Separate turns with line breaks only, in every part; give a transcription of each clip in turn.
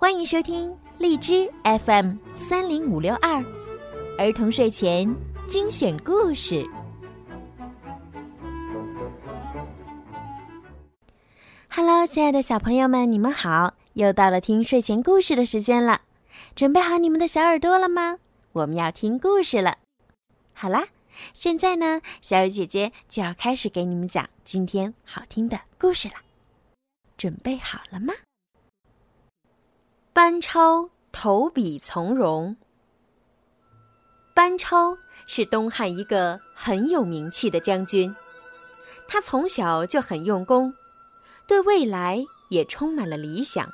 欢迎收听荔枝 FM 三零五六二儿童睡前精选故事。Hello，亲爱的小朋友们，你们好！又到了听睡前故事的时间了，准备好你们的小耳朵了吗？我们要听故事了。好啦，现在呢，小雨姐姐就要开始给你们讲今天好听的故事了。准备好了吗？班超投笔从戎。班超是东汉一个很有名气的将军，他从小就很用功，对未来也充满了理想。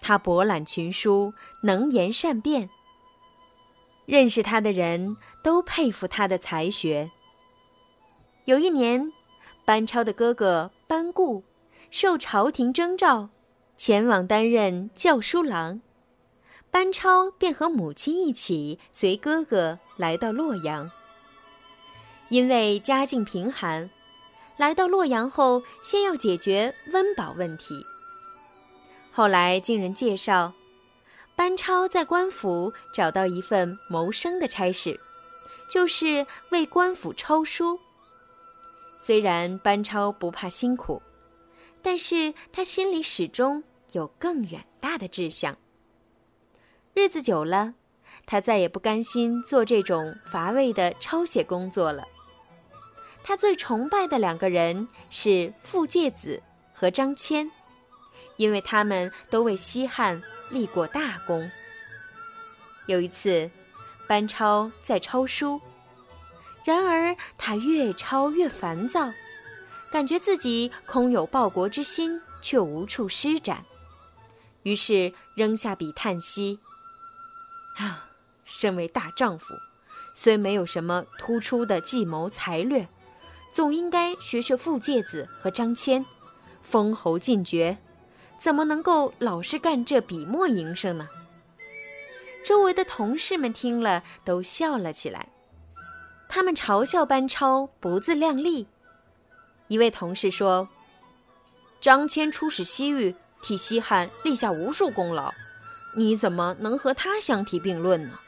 他博览群书，能言善辩，认识他的人都佩服他的才学。有一年，班超的哥哥班固受朝廷征召。前往担任教书郎，班超便和母亲一起随哥哥来到洛阳。因为家境贫寒，来到洛阳后，先要解决温饱问题。后来经人介绍，班超在官府找到一份谋生的差事，就是为官府抄书。虽然班超不怕辛苦。但是他心里始终有更远大的志向。日子久了，他再也不甘心做这种乏味的抄写工作了。他最崇拜的两个人是傅介子和张骞，因为他们都为西汉立过大功。有一次，班超在抄书，然而他越抄越烦躁。感觉自己空有报国之心，却无处施展，于是扔下笔叹息：“啊，身为大丈夫，虽没有什么突出的计谋才略，总应该学学傅介子和张骞，封侯进爵，怎么能够老是干这笔墨营生呢？”周围的同事们听了都笑了起来，他们嘲笑班超不自量力。一位同事说：“张骞出使西域，替西汉立下无数功劳，你怎么能和他相提并论呢？”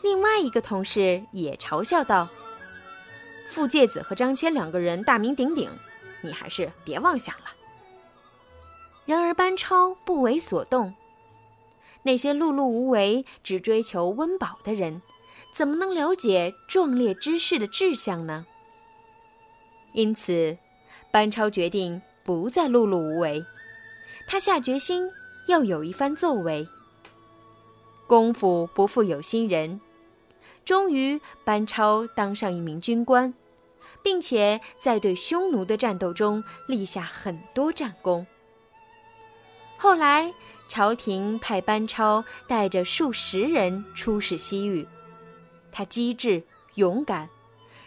另外一个同事也嘲笑道：“傅介子和张骞两个人大名鼎鼎，你还是别妄想了。”然而班超不为所动。那些碌碌无为、只追求温饱的人，怎么能了解壮烈之士的志向呢？因此，班超决定不再碌碌无为，他下决心要有一番作为。功夫不负有心人，终于班超当上一名军官，并且在对匈奴的战斗中立下很多战功。后来，朝廷派班超带着数十人出使西域，他机智勇敢。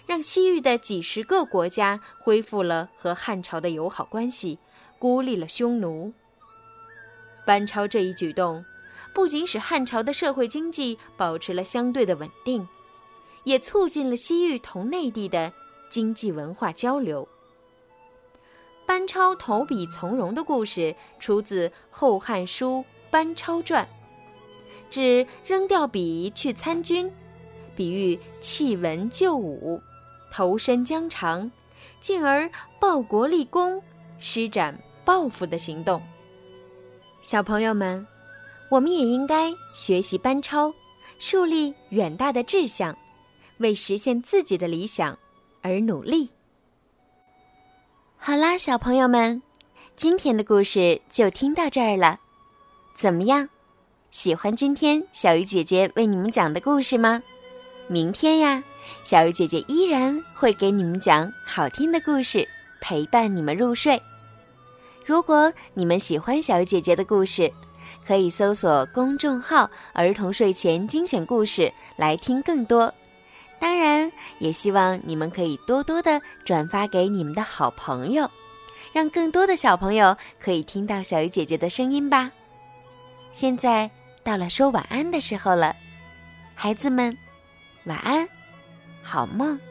让西域的几十个国家恢复了和汉朝的友好关系，孤立了匈奴。班超这一举动，不仅使汉朝的社会经济保持了相对的稳定，也促进了西域同内地的经济文化交流。班超投笔从戎的故事出自《后汉书·班超传》，指扔掉笔去参军，比喻弃文就武。投身疆场，进而报国立功、施展抱负的行动。小朋友们，我们也应该学习班超，树立远大的志向，为实现自己的理想而努力。好啦，小朋友们，今天的故事就听到这儿了。怎么样？喜欢今天小鱼姐姐为你们讲的故事吗？明天呀。小鱼姐姐依然会给你们讲好听的故事，陪伴你们入睡。如果你们喜欢小鱼姐姐的故事，可以搜索公众号“儿童睡前精选故事”来听更多。当然，也希望你们可以多多的转发给你们的好朋友，让更多的小朋友可以听到小鱼姐姐的声音吧。现在到了说晚安的时候了，孩子们，晚安。好梦。